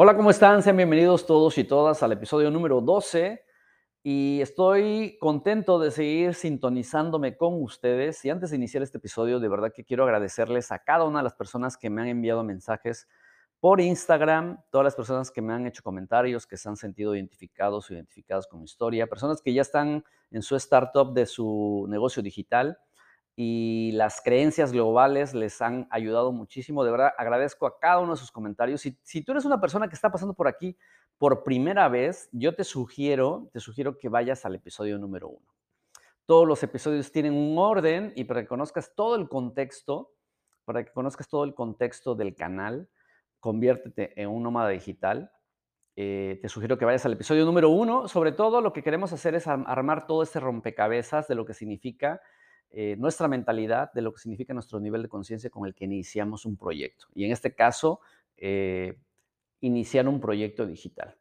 Hola, ¿cómo están? Sean bienvenidos todos y todas al episodio número 12 y estoy contento de seguir sintonizándome con ustedes. Y antes de iniciar este episodio, de verdad que quiero agradecerles a cada una de las personas que me han enviado mensajes por Instagram, todas las personas que me han hecho comentarios, que se han sentido identificados o identificadas con mi historia, personas que ya están en su startup de su negocio digital y las creencias globales les han ayudado muchísimo. De verdad, agradezco a cada uno de sus comentarios. Si, si tú eres una persona que está pasando por aquí por primera vez, yo te sugiero, te sugiero que vayas al episodio número uno. Todos los episodios tienen un orden y para que conozcas todo el contexto, para que conozcas todo el contexto del canal, conviértete en un nómada digital. Eh, te sugiero que vayas al episodio número uno. Sobre todo lo que queremos hacer es armar todo este rompecabezas de lo que significa eh, nuestra mentalidad, de lo que significa nuestro nivel de conciencia con el que iniciamos un proyecto. Y en este caso, eh, iniciar un proyecto digital.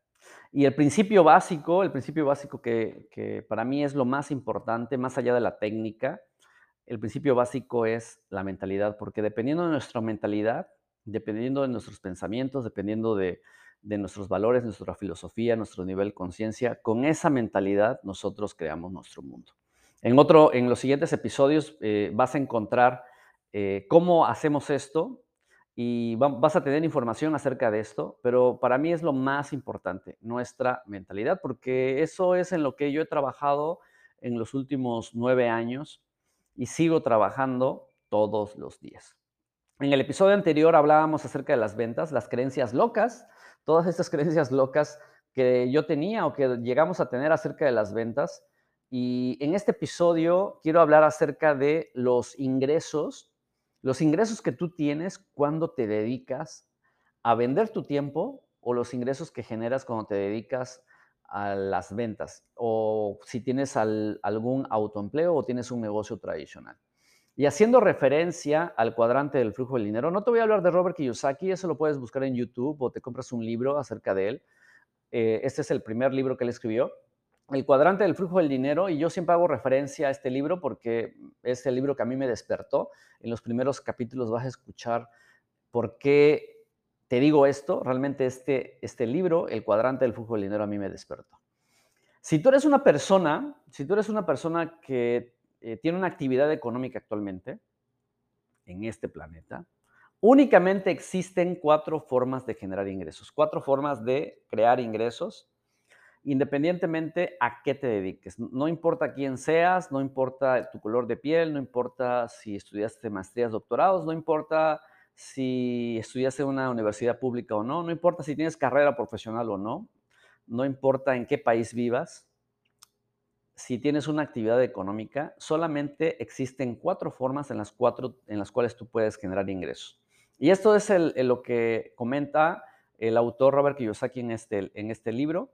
Y el principio básico, el principio básico que, que para mí es lo más importante, más allá de la técnica, el principio básico es la mentalidad, porque dependiendo de nuestra mentalidad, dependiendo de nuestros pensamientos, dependiendo de, de nuestros valores, nuestra filosofía, nuestro nivel de conciencia, con esa mentalidad nosotros creamos nuestro mundo. En, otro, en los siguientes episodios eh, vas a encontrar eh, cómo hacemos esto y vas a tener información acerca de esto, pero para mí es lo más importante, nuestra mentalidad, porque eso es en lo que yo he trabajado en los últimos nueve años y sigo trabajando todos los días. En el episodio anterior hablábamos acerca de las ventas, las creencias locas, todas estas creencias locas que yo tenía o que llegamos a tener acerca de las ventas y en este episodio quiero hablar acerca de los ingresos, los ingresos que tú tienes cuando te dedicas a vender tu tiempo o los ingresos que generas cuando te dedicas a las ventas o si tienes algún autoempleo o tienes un negocio tradicional. Y haciendo referencia al cuadrante del flujo del dinero, no te voy a hablar de Robert Kiyosaki, eso lo puedes buscar en YouTube o te compras un libro acerca de él. Eh, este es el primer libro que él escribió el cuadrante del flujo del dinero, y yo siempre hago referencia a este libro porque es el libro que a mí me despertó. En los primeros capítulos vas a escuchar por qué te digo esto. Realmente este, este libro, el cuadrante del flujo del dinero, a mí me despertó. Si tú eres una persona, si tú eres una persona que eh, tiene una actividad económica actualmente en este planeta, únicamente existen cuatro formas de generar ingresos, cuatro formas de crear ingresos independientemente a qué te dediques. No importa quién seas, no importa tu color de piel, no importa si estudiaste maestrías, doctorados, no importa si estudiaste en una universidad pública o no, no importa si tienes carrera profesional o no, no importa en qué país vivas, si tienes una actividad económica, solamente existen cuatro formas en las, cuatro, en las cuales tú puedes generar ingresos. Y esto es lo que comenta el autor Robert Kiyosaki en este, en este libro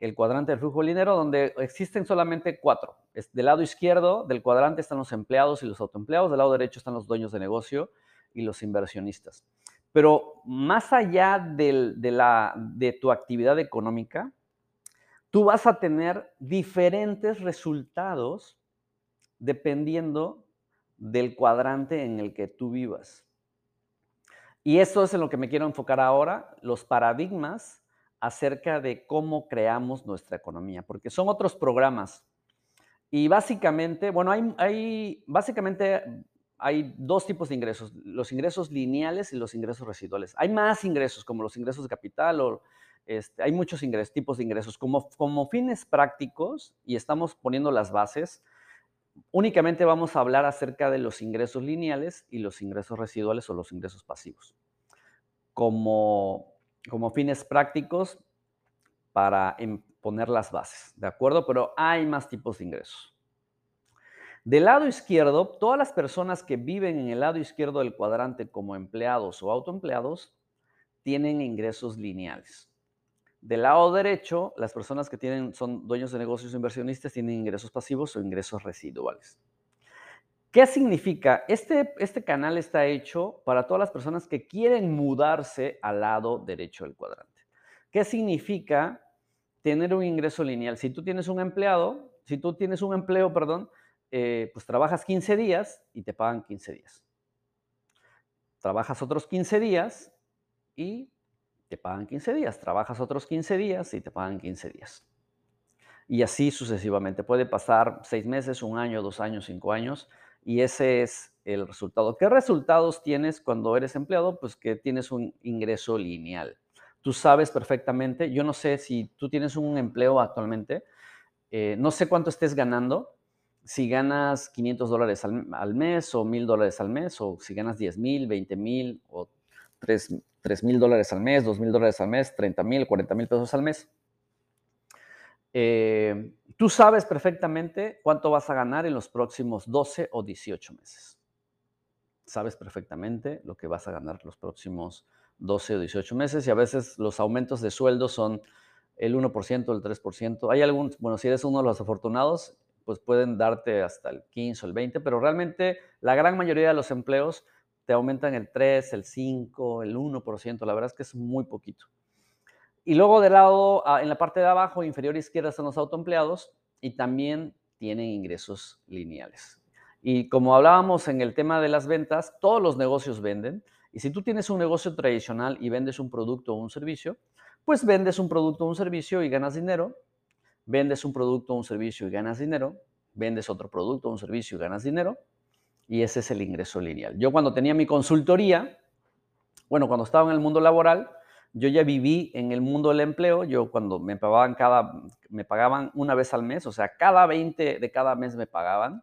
el cuadrante del flujo del dinero, donde existen solamente cuatro. del lado izquierdo del cuadrante están los empleados y los autoempleados, del lado derecho están los dueños de negocio y los inversionistas. Pero más allá de, la, de tu actividad económica, tú vas a tener diferentes resultados dependiendo del cuadrante en el que tú vivas. Y esto es en lo que me quiero enfocar ahora, los paradigmas acerca de cómo creamos nuestra economía, porque son otros programas. Y básicamente, bueno, hay, básicamente hay dos tipos de ingresos, los ingresos lineales y los ingresos residuales. Hay más ingresos, como los ingresos de capital, o este, hay muchos ingresos, tipos de ingresos. Como, como fines prácticos, y estamos poniendo las bases, únicamente vamos a hablar acerca de los ingresos lineales y los ingresos residuales o los ingresos pasivos. Como como fines prácticos para poner las bases, ¿de acuerdo? Pero hay más tipos de ingresos. Del lado izquierdo, todas las personas que viven en el lado izquierdo del cuadrante como empleados o autoempleados tienen ingresos lineales. Del lado derecho, las personas que tienen, son dueños de negocios inversionistas tienen ingresos pasivos o ingresos residuales. ¿Qué significa? Este, este canal está hecho para todas las personas que quieren mudarse al lado derecho del cuadrante. ¿Qué significa tener un ingreso lineal? Si tú tienes un empleado, si tú tienes un empleo, perdón, eh, pues trabajas 15 días y te pagan 15 días. Trabajas otros 15 días y te pagan 15 días. Trabajas otros 15 días y te pagan 15 días. Y así sucesivamente. Puede pasar seis meses, un año, dos años, cinco años. Y ese es el resultado. ¿Qué resultados tienes cuando eres empleado? Pues que tienes un ingreso lineal. Tú sabes perfectamente, yo no sé si tú tienes un empleo actualmente, eh, no sé cuánto estés ganando, si ganas 500 dólares al, mes o 1000 dólares al mes, o si ganas 10 mil, 20 mil o 3 mil dólares al mes, 2 mil dólares al mes, 30 mil, 40 mil pesos al mes. Eh, tú sabes perfectamente cuánto vas a ganar en los próximos 12 o 18 meses. Sabes perfectamente lo que vas a ganar los próximos 12 o 18 meses y a veces los aumentos de sueldo son el 1%, el 3%. Hay algunos, bueno, si eres uno de los afortunados, pues pueden darte hasta el 15 o el 20, pero realmente la gran mayoría de los empleos te aumentan el 3, el 5, el 1%. La verdad es que es muy poquito. Y luego del lado, ah, en la parte de abajo, inferior izquierda, están los autoempleados y también tienen ingresos lineales. Y como hablábamos en el tema de las ventas, todos los negocios venden. Y si tú tienes un negocio tradicional y vendes un producto o un servicio, pues vendes un producto o un servicio y ganas dinero. Vendes un producto o un servicio y ganas dinero. Vendes otro producto o un servicio y ganas dinero. Y ese es el ingreso lineal. Yo cuando tenía mi consultoría, bueno, cuando estaba en el mundo laboral, yo ya viví en el mundo del empleo, yo cuando me pagaban cada, me pagaban una vez al mes, o sea, cada 20 de cada mes me pagaban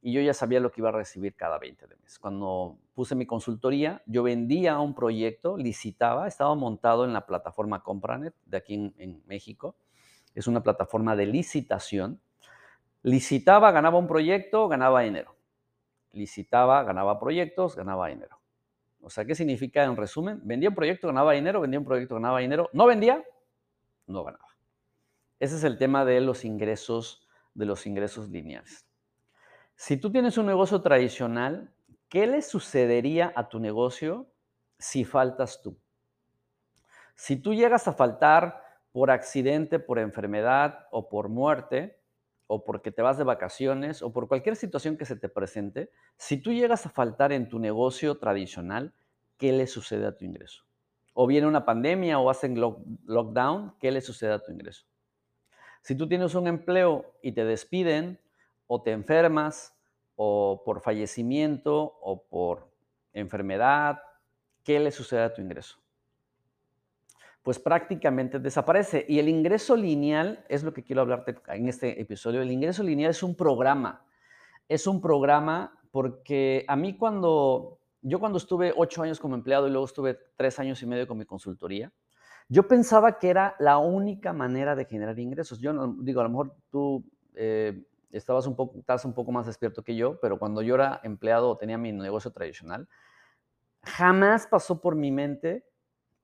y yo ya sabía lo que iba a recibir cada 20 de mes. Cuando puse mi consultoría, yo vendía un proyecto, licitaba, estaba montado en la plataforma Compranet de aquí en, en México. Es una plataforma de licitación. Licitaba, ganaba un proyecto, ganaba dinero. Licitaba, ganaba proyectos, ganaba dinero. O sea, ¿qué significa en resumen? Vendía un proyecto, ganaba dinero, vendía un proyecto, ganaba dinero. No vendía, no ganaba. Ese es el tema de los ingresos, de los ingresos lineales. Si tú tienes un negocio tradicional, ¿qué le sucedería a tu negocio si faltas tú? Si tú llegas a faltar por accidente, por enfermedad o por muerte, o porque te vas de vacaciones o por cualquier situación que se te presente, si tú llegas a faltar en tu negocio tradicional, ¿qué le sucede a tu ingreso? O viene una pandemia o hacen lockdown, ¿qué le sucede a tu ingreso? Si tú tienes un empleo y te despiden o te enfermas o por fallecimiento o por enfermedad, ¿qué le sucede a tu ingreso? Pues prácticamente desaparece. Y el ingreso lineal es lo que quiero hablarte en este episodio. El ingreso lineal es un programa. Es un programa porque a mí cuando, yo cuando estuve ocho años como empleado y luego estuve tres años y medio con mi consultoría, yo pensaba que era la única manera de generar ingresos. Yo no, digo, a lo mejor tú eh, estabas un poco, estás un poco más despierto que yo, pero cuando yo era empleado o tenía mi negocio tradicional, jamás pasó por mi mente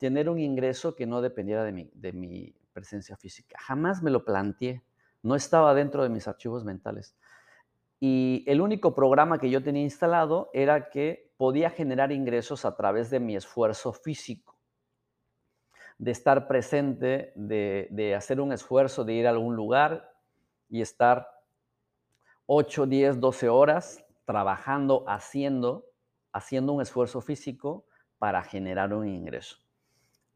tener un ingreso que no dependiera de mi, de mi presencia física. Jamás me lo planteé. No estaba dentro de mis archivos mentales. Y el único programa que yo tenía instalado era que podía generar ingresos a través de mi esfuerzo físico, de estar presente, de, de hacer un esfuerzo, de ir a algún lugar y estar 8, 10, 12 horas trabajando, haciendo, haciendo un esfuerzo físico para generar un ingreso.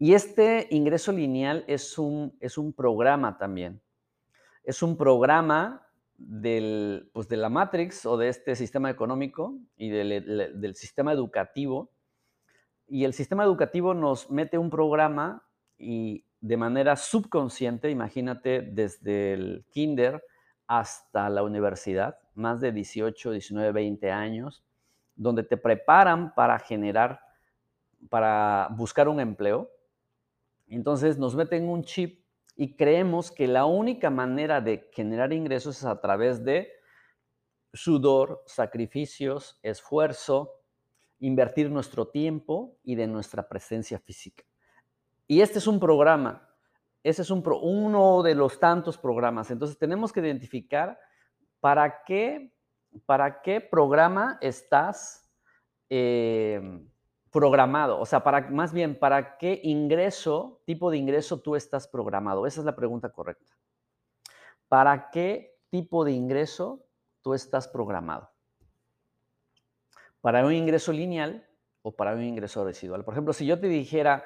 Y este ingreso lineal es un, es un programa también. Es un programa del, pues de la Matrix o de este sistema económico y del, del sistema educativo. Y el sistema educativo nos mete un programa y de manera subconsciente, imagínate, desde el kinder hasta la universidad, más de 18, 19, 20 años, donde te preparan para generar, para buscar un empleo, entonces nos meten un chip y creemos que la única manera de generar ingresos es a través de sudor, sacrificios, esfuerzo, invertir nuestro tiempo y de nuestra presencia física. Y este es un programa, ese es un uno de los tantos programas. Entonces tenemos que identificar para qué, para qué programa estás eh, programado? O sea, para, más bien, ¿para qué ingreso, tipo de ingreso tú estás programado? Esa es la pregunta correcta. ¿Para qué tipo de ingreso tú estás programado? ¿Para un ingreso lineal o para un ingreso residual? Por ejemplo, si yo te dijera,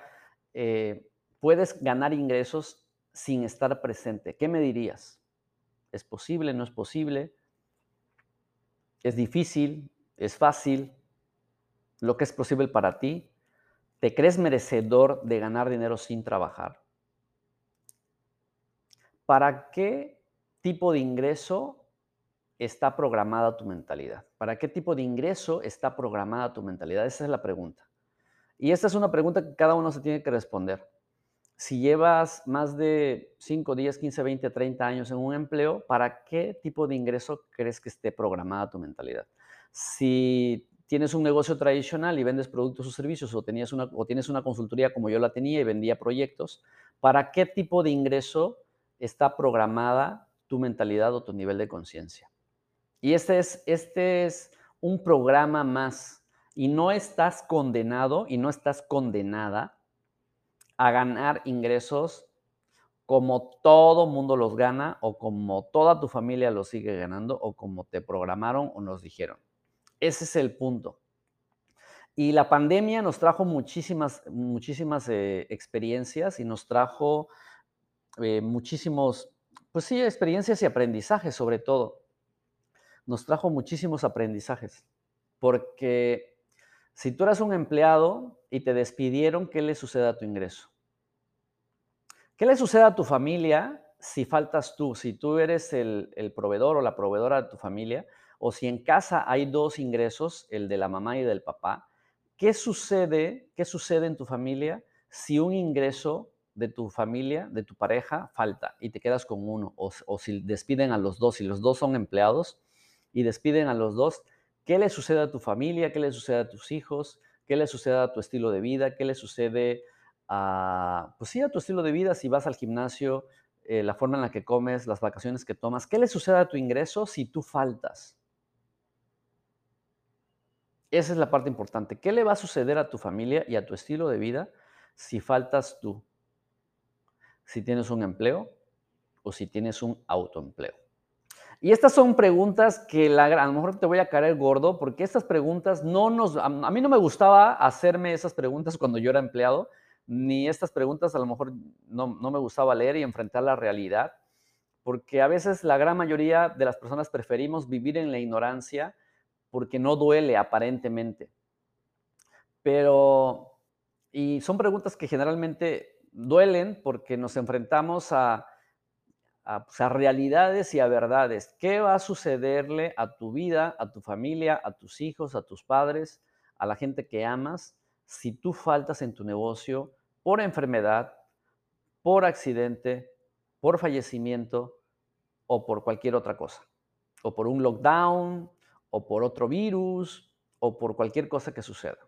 eh, puedes ganar ingresos sin estar presente. ¿Qué me dirías? ¿Es posible? ¿No es posible? ¿Es difícil? ¿Es fácil? ¿Lo que es posible para ti? ¿Te crees merecedor de ganar dinero sin trabajar? ¿Para qué tipo de ingreso está programada tu mentalidad? ¿Para qué tipo de ingreso está programada tu mentalidad? Esa es la pregunta. Y esta es una pregunta que cada uno se tiene que responder. Si llevas más de 5, 10, 15, 20, 30 años en un empleo, ¿para qué tipo de ingreso crees que esté programada tu mentalidad? Si tienes un negocio tradicional y vendes productos o servicios o, tenías o tienes una consultoría como yo la tenía y vendía proyectos, ¿para qué tipo de ingreso está programada tu mentalidad o tu nivel de conciencia? Y este es, este es un programa más y no estás condenado y no estás condenada a ganar ingresos como todo mundo los gana o como toda tu familia los sigue ganando o como te programaron o nos dijeron. Ese es el punto. Y la pandemia nos trajo muchísimas, muchísimas eh, experiencias y nos trajo eh, muchísimos, pues sí, experiencias y aprendizajes sobre todo. Nos trajo muchísimos aprendizajes porque si tú eras un empleado y te despidieron, ¿qué le sucede a tu ingreso? ¿Qué le sucede a tu familia si faltas tú? Si tú eres el, proveedor o la proveedora de tu familia, o si en casa hay dos ingresos, el de la mamá y del papá, ¿qué sucede, qué sucede en tu familia si un ingreso de tu familia, de tu pareja, falta y te quedas con uno? O, si despiden a los dos, si los dos son empleados y despiden a los dos, ¿Qué le sucede a tu familia? ¿Qué le sucede a tus hijos? ¿Qué le sucede a tu estilo de vida? ¿Qué le sucede a, pues sí, a tu estilo de vida si vas al gimnasio, eh, la forma en la que comes, las vacaciones que tomas? ¿Qué le sucede a tu ingreso si tú faltas? Esa es la parte importante. ¿Qué le va a suceder a tu familia y a tu estilo de vida si faltas tú? Si tienes un empleo o si tienes un autoempleo. Y estas son preguntas que la, a lo mejor te voy a caer gordo, porque estas preguntas no nos... A, mí no me gustaba hacerme esas preguntas cuando yo era empleado, ni estas preguntas a lo mejor no, no me gustaba leer y enfrentar la realidad, porque a veces la gran mayoría de las personas preferimos vivir en la ignorancia porque no duele aparentemente. Pero, y son preguntas que generalmente duelen porque nos enfrentamos a pues, a, realidades y a verdades. ¿Qué va a sucederle a tu vida, a tu familia, a tus hijos, a tus padres, a la gente que amas, si tú faltas en tu negocio por enfermedad, por accidente, por fallecimiento o por cualquier otra cosa? O por un lockdown, o por otro virus, o por cualquier cosa que suceda.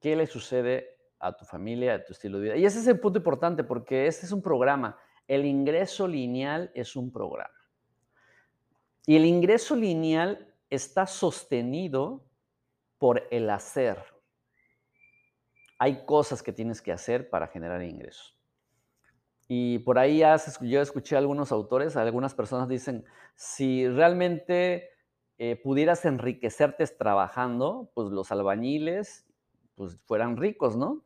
¿Qué le sucede a tu familia, a tu estilo de vida? Y ese es el punto importante porque este es un programa el ingreso lineal es un programa. Y el ingreso lineal está sostenido por el hacer. Hay cosas que tienes que hacer para generar ingresos. Y por ahí yo escuché a algunos autores, algunas personas dicen, si realmente eh, pudieras enriquecerte trabajando, pues los albañiles pues fueran ricos, ¿no?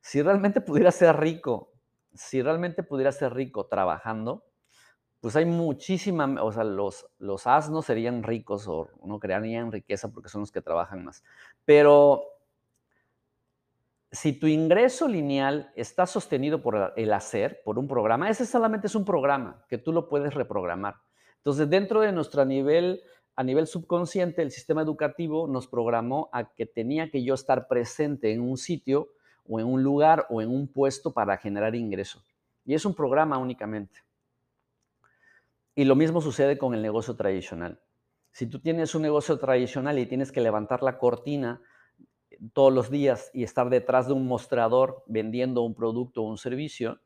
Si realmente pudieras ser rico si realmente pudiera ser rico trabajando, pues hay muchísima, o sea, los, los asnos serían ricos o no crearían riqueza porque son los que trabajan más. Pero si tu ingreso lineal está sostenido por el hacer, por un programa, ese solamente es un programa que tú lo puedes reprogramar. Entonces, dentro de nuestro nivel, a nivel subconsciente, el sistema educativo nos programó a que tenía que yo estar presente en un sitio o en un lugar o en un puesto para generar ingreso. Y es un programa únicamente. Y lo mismo sucede con el negocio tradicional. Si tú tienes un negocio tradicional y tienes que levantar la cortina eh, todos los días y estar detrás de un mostrador vendiendo un producto o un servicio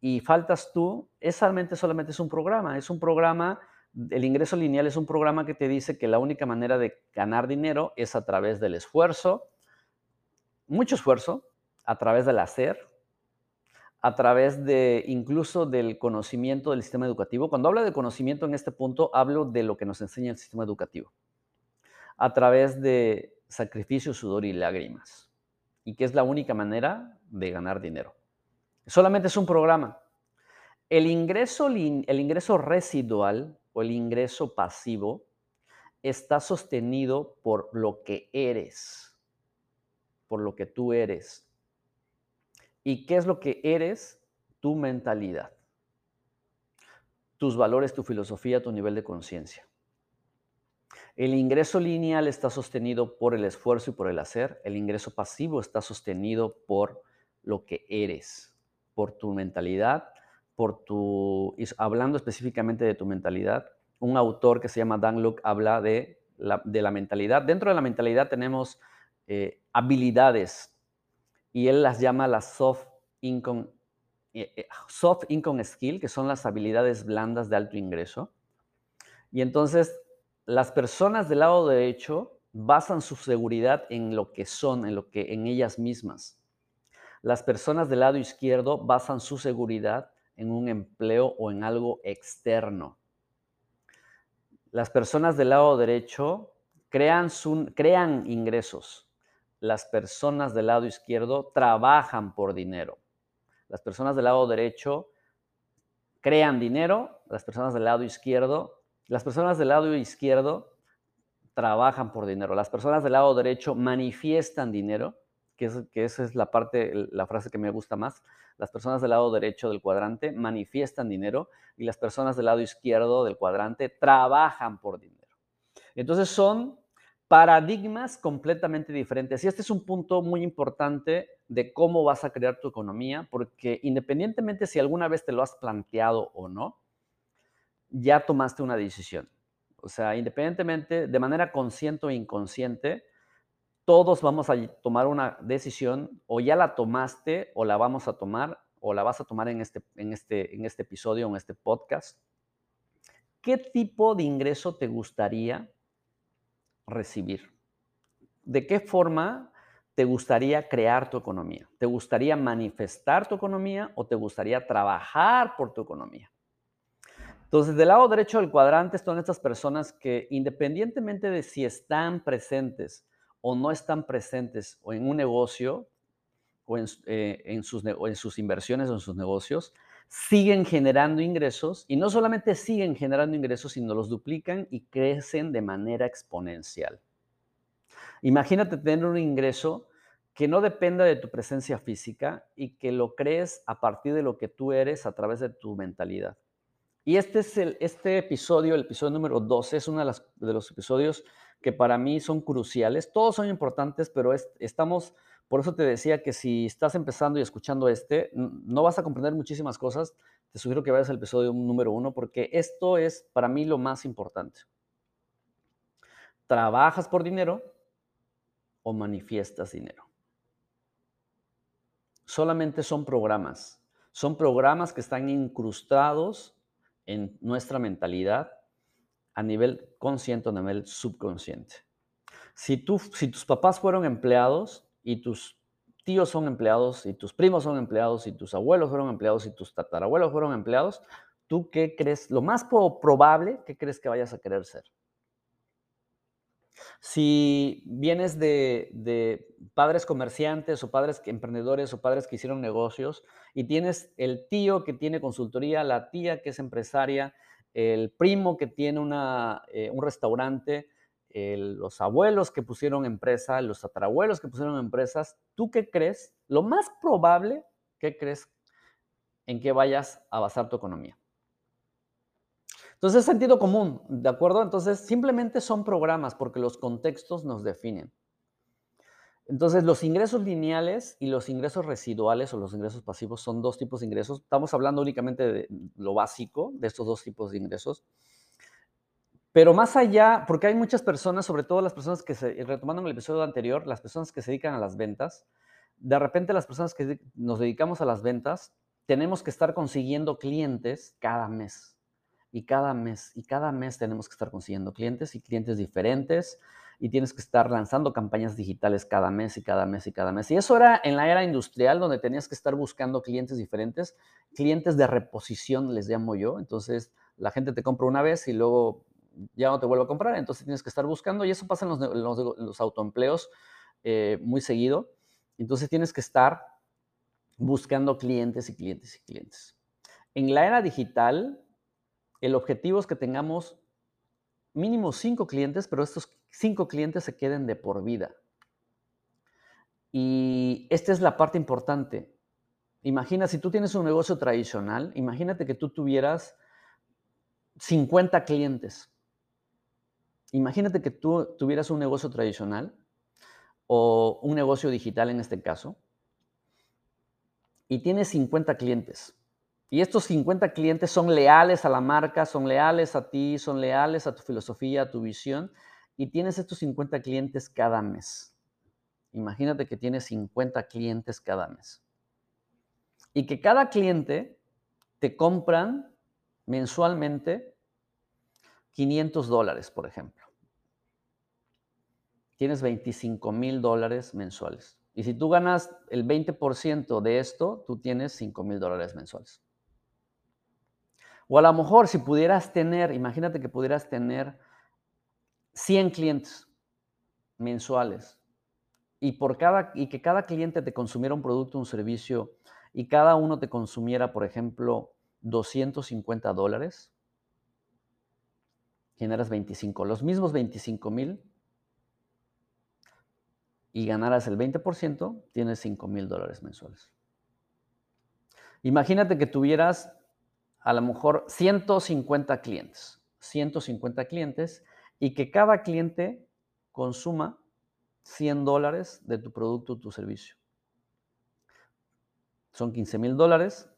y faltas tú, es solamente, solamente es un programa. Es un programa, el ingreso lineal es un programa que te dice que la única manera de ganar dinero es a través del esfuerzo, mucho esfuerzo, a través del hacer, a través de incluso del conocimiento del sistema educativo. Cuando hablo de conocimiento en este punto, hablo de lo que nos enseña el sistema educativo, a través de sacrificio, sudor y lágrimas, y que es la única manera de ganar dinero. Solamente es un programa. El ingreso, el ingreso residual el ingreso pasivo está sostenido por lo que eres, por lo que tú eres. ¿Y qué es lo que eres? Tu mentalidad, tus valores, tu filosofía, tu nivel de conciencia. El ingreso lineal está sostenido por el esfuerzo y por el hacer. El ingreso pasivo está sostenido por lo que eres, por tu mentalidad, por tu, hablando específicamente de tu mentalidad, un autor que se llama Dan Luke habla de la, de la mentalidad. Dentro de la mentalidad tenemos eh, habilidades y él las llama las soft income, eh, eh, soft income skill, que son las habilidades blandas de alto ingreso. Y entonces las personas del lado derecho basan su seguridad en lo que son, en lo que en ellas mismas. Las personas del lado izquierdo basan su seguridad en un empleo o en algo externo. Las personas del lado derecho crean, crean ingresos. Las personas del lado izquierdo trabajan por dinero. Las personas del lado derecho crean dinero. Las personas del lado izquierdo, las personas del lado izquierdo trabajan por dinero. Las personas del lado derecho manifiestan dinero que, esa es la parte, la frase que me gusta más. Las personas del lado derecho del cuadrante manifiestan dinero y las personas del lado izquierdo del cuadrante trabajan por dinero. Entonces son paradigmas completamente diferentes. Y este es un punto muy importante de cómo vas a crear tu economía, porque independientemente si alguna vez te lo has planteado o no, ya tomaste una decisión. O sea, independientemente, de manera consciente o inconsciente, todos vamos a tomar una decisión, o ya la tomaste, o la vamos a tomar, o la vas a tomar en este, en este, en este episodio, en este podcast. ¿Qué tipo de ingreso te gustaría recibir? ¿De qué forma te gustaría crear tu economía? ¿Te gustaría manifestar tu economía o te gustaría trabajar por tu economía? Entonces, del lado derecho del cuadrante están estas personas que independientemente de si están presentes o no están presentes o en un negocio o en, eh, sus, en sus inversiones o en sus negocios, siguen generando ingresos y no solamente siguen generando ingresos, sino los duplican y crecen de manera exponencial. Imagínate tener un ingreso que no dependa de tu presencia física y que lo crees a partir de lo que tú eres a través de tu mentalidad. Y este es el, este episodio, el episodio número 12, es uno de los episodios que para mí son cruciales. Todos son importantes, pero estamos, por eso te decía que si estás empezando y escuchando este, no vas a comprender muchísimas cosas. Te sugiero que vayas al episodio número uno, porque esto es para mí lo más importante. ¿Trabajas por dinero o manifiestas dinero? Solamente son programas. Son programas que están incrustados en nuestra mentalidad a nivel consciente o a nivel subconsciente. Si, tú, si tus papás fueron empleados y tus tíos son empleados y tus primos son empleados y tus abuelos fueron empleados y tus tatarabuelos fueron empleados, ¿tú qué crees? Lo más probable, ¿qué crees que vayas a querer ser? Si vienes de, de, padres comerciantes o padres emprendedores o padres que hicieron negocios y tienes el tío que tiene consultoría, la tía que es empresaria, el primo que tiene eh, un restaurante, los abuelos que pusieron empresa, los tatarabuelos que pusieron empresas, ¿tú qué crees? Lo más probable, ¿qué crees en que vayas a basar tu economía? Entonces, es sentido común, ¿de acuerdo? Entonces, simplemente son programas porque los contextos nos definen. Entonces, los ingresos lineales y los ingresos residuales o los ingresos pasivos son dos tipos de ingresos. Estamos hablando únicamente de lo básico de estos dos tipos de ingresos. Pero más allá, porque hay muchas personas, sobre todo las personas que se, retomando el episodio anterior, las personas que se dedican a las ventas, de repente las personas que nos dedicamos a las ventas, tenemos que estar consiguiendo clientes cada mes. Y cada mes, y cada mes tenemos que estar consiguiendo clientes y clientes diferentes y tienes que estar lanzando campañas digitales cada mes y cada mes y cada mes. Y eso era en la era industrial donde tenías que estar buscando clientes diferentes, clientes de reposición les llamo yo. Entonces la gente te compra una vez y luego ya no te vuelve a comprar, entonces tienes que estar buscando y eso pasa en los, autoempleos eh, muy seguido. Entonces tienes que estar buscando clientes y clientes y clientes. En la era digital, el objetivo es que tengamos mínimo cinco clientes, pero estos cinco clientes se queden de por vida. Y esta es la parte importante. Imagina, si tú tienes un negocio tradicional, imagínate que tú tuvieras 50 clientes. Imagínate que tú tuvieras un negocio tradicional o un negocio digital en este caso y tienes 50 clientes. Y estos 50 clientes son leales a la marca, son leales a ti, son leales a tu filosofía, a tu visión y tienes estos 50 clientes cada mes. Imagínate que tienes 50 clientes cada mes. Y que cada cliente te compran mensualmente 500 dólares, por ejemplo. Tienes 25 mil dólares mensuales. Y si tú ganas el 20% de esto, tú tienes 5 mil dólares mensuales. O a lo mejor si pudieras tener, imagínate que pudieras tener 100 clientes mensuales y, por cada, y que cada cliente te consumiera un producto, un servicio y cada uno te consumiera, por ejemplo, 250 dólares, generas 25, los mismos 25 mil y ganaras el 20%, tienes 5 mil dólares mensuales. Imagínate que tuvieras a lo mejor 150 clientes, 150 clientes y que cada cliente consuma 100 dólares de tu producto o tu servicio. Son 15 mil dólares,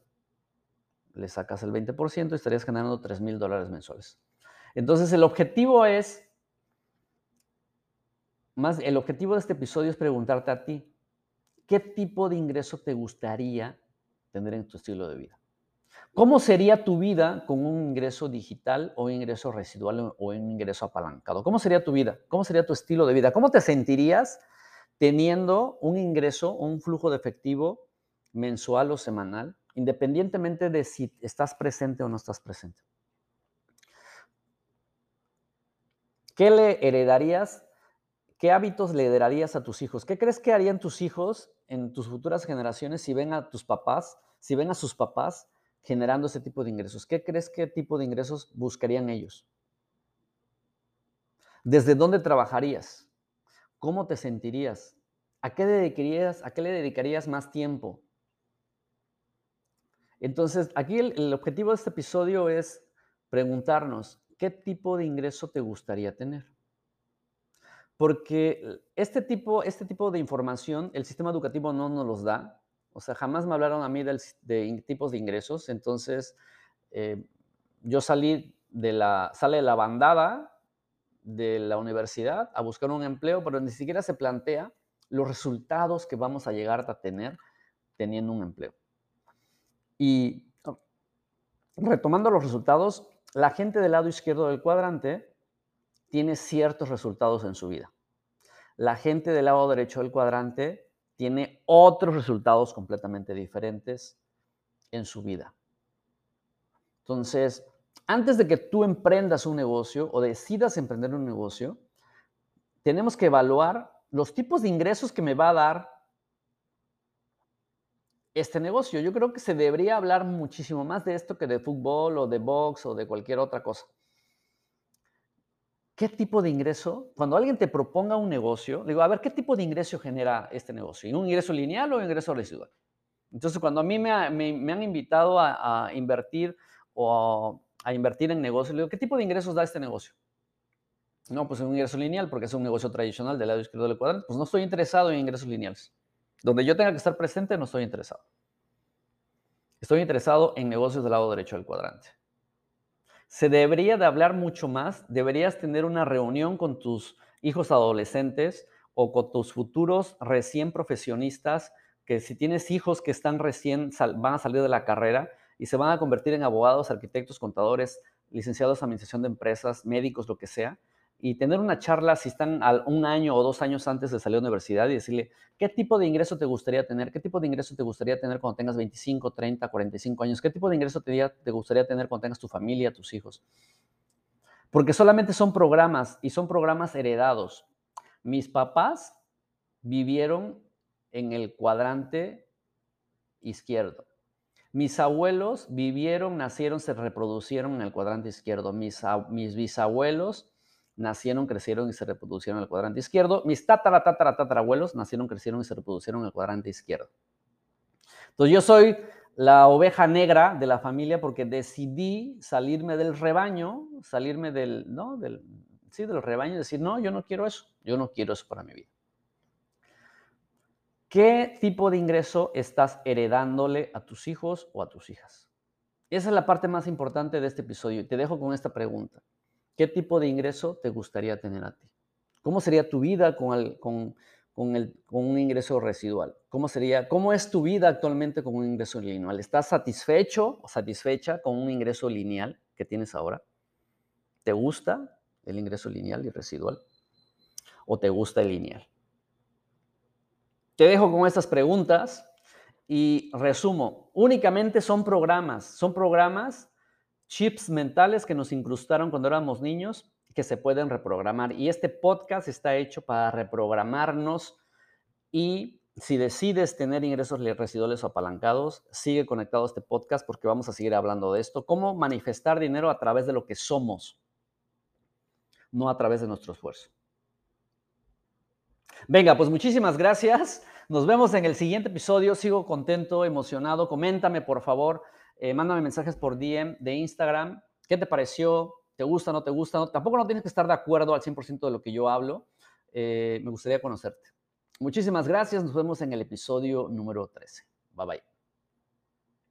le sacas el 20% y estarías ganando 3 mil dólares mensuales. Entonces el objetivo es, más el objetivo de este episodio es preguntarte a ti, ¿qué tipo de ingreso te gustaría tener en tu estilo de vida? ¿Cómo sería tu vida con un ingreso digital o ingreso residual o un ingreso apalancado? ¿Cómo sería tu vida? ¿Cómo sería tu estilo de vida? ¿Cómo te sentirías teniendo un ingreso, un flujo de efectivo mensual o semanal, independientemente de si estás presente o no estás presente? ¿Qué le heredarías? ¿Qué hábitos le heredarías a tus hijos? ¿Qué crees que harían tus hijos en tus futuras generaciones si ven a tus papás, si ven a sus papás generando ese tipo de ingresos? ¿Qué crees qué tipo de ingresos buscarían ellos? ¿Desde dónde trabajarías? ¿Cómo te sentirías? ¿A qué, dedicarías, ¿A qué le dedicarías más tiempo? Entonces, aquí el, objetivo de este episodio es preguntarnos, ¿qué tipo de ingreso te gustaría tener? Porque este tipo, este tipo de información el sistema educativo no nos los da, o sea, jamás me hablaron a mí de tipos de ingresos. Entonces, eh, yo salí de la, sale de la bandada de la universidad a buscar un empleo, pero ni siquiera se plantea los resultados que vamos a llegar a tener teniendo un empleo. Y retomando los resultados, la gente del lado izquierdo del cuadrante tiene ciertos resultados en su vida. La gente del lado derecho del cuadrante tiene otros resultados completamente diferentes en su vida. Entonces, antes de que tú emprendas un negocio o decidas emprender un negocio, tenemos que evaluar los tipos de ingresos que me va a dar este negocio. Yo creo que se debería hablar muchísimo más de esto que de fútbol o de box o de cualquier otra cosa. ¿Qué tipo de ingreso? Cuando alguien te proponga un negocio, digo, a ver, ¿qué tipo de ingreso genera este negocio? ¿Un ingreso lineal o un ingreso residual? Entonces, cuando a mí me, han invitado a, invertir o a, invertir en negocios, le digo, ¿qué tipo de ingresos da este negocio? No, pues es un ingreso lineal porque es un negocio tradicional del lado izquierdo del cuadrante. Pues no estoy interesado en ingresos lineales. Donde yo tenga que estar presente, no estoy interesado. Estoy interesado en negocios del lado derecho del cuadrante se debería de hablar mucho más, deberías tener una reunión con tus hijos adolescentes o con tus futuros recién profesionistas, que si tienes hijos que están recién, van a salir de la carrera y se van a convertir en abogados, arquitectos, contadores, licenciados en administración de empresas, médicos, lo que sea, y tener una charla si están un año o dos años antes de salir a la universidad y decirle, ¿qué tipo de ingreso te gustaría tener? ¿Qué tipo de ingreso te gustaría tener cuando tengas 25, 30, 45 años? ¿Qué tipo de ingreso te, te gustaría tener cuando tengas tu familia, tus hijos? Porque solamente son programas y son programas heredados. Mis papás vivieron en el cuadrante izquierdo. Mis abuelos vivieron, nacieron, se reproducieron en el cuadrante izquierdo. Mis, mis bisabuelos nacieron, crecieron y se reproducieron en el cuadrante izquierdo. Mis tatara, nacieron, crecieron y se reproducieron en el cuadrante izquierdo. Entonces yo soy la oveja negra de la familia porque decidí salirme del rebaño, salirme del, ¿no? Del, sí, del rebaño y decir, no, yo no quiero eso, yo no quiero eso para mi vida. ¿Qué tipo de ingreso estás heredándole a tus hijos o a tus hijas? Esa es la parte más importante de este episodio y te dejo con esta pregunta. ¿Qué tipo de ingreso te gustaría tener a ti? ¿Cómo sería tu vida con, el, con, con, un ingreso residual? ¿Cómo, sería, ¿Cómo es tu vida actualmente con un ingreso lineal? ¿Estás satisfecho o satisfecha con un ingreso lineal que tienes ahora? ¿Te gusta el ingreso lineal y residual? ¿O te gusta el lineal? Te dejo con estas preguntas y resumo. Únicamente son programas, son programas, chips mentales que nos incrustaron cuando éramos niños que se pueden reprogramar. Y este podcast está hecho para reprogramarnos y si decides tener ingresos residuales o apalancados, sigue conectado a este podcast porque vamos a seguir hablando de esto. Cómo manifestar dinero a través de lo que somos, no a través de nuestro esfuerzo. Venga, pues muchísimas gracias. Nos vemos en el siguiente episodio. Sigo contento, emocionado. Coméntame, por favor. Eh, mándame mensajes por DM de Instagram. ¿Qué te pareció? ¿Te gusta, no te gusta? tampoco no tienes que estar de acuerdo al 100% de lo que yo hablo. Eh, me gustaría conocerte. Muchísimas gracias. Nos vemos en el episodio número 13. Bye bye.